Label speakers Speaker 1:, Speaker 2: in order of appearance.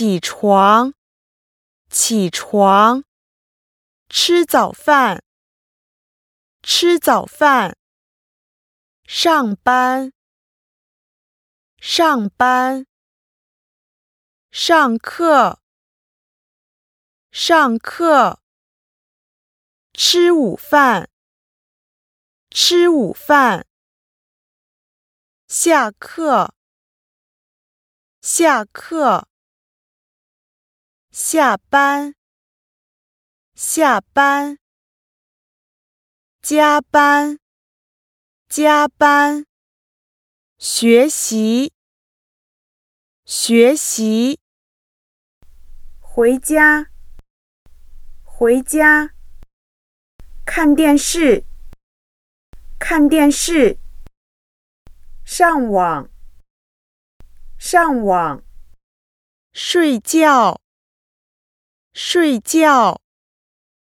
Speaker 1: 起床，起床，吃早饭，吃早饭，上班，上班，上课，上课，吃午饭，吃午饭，下课，下课。下班，下班，加班，加班，学习，学习，回家，回家，看电视，看电视，上网，上网，睡觉。睡觉。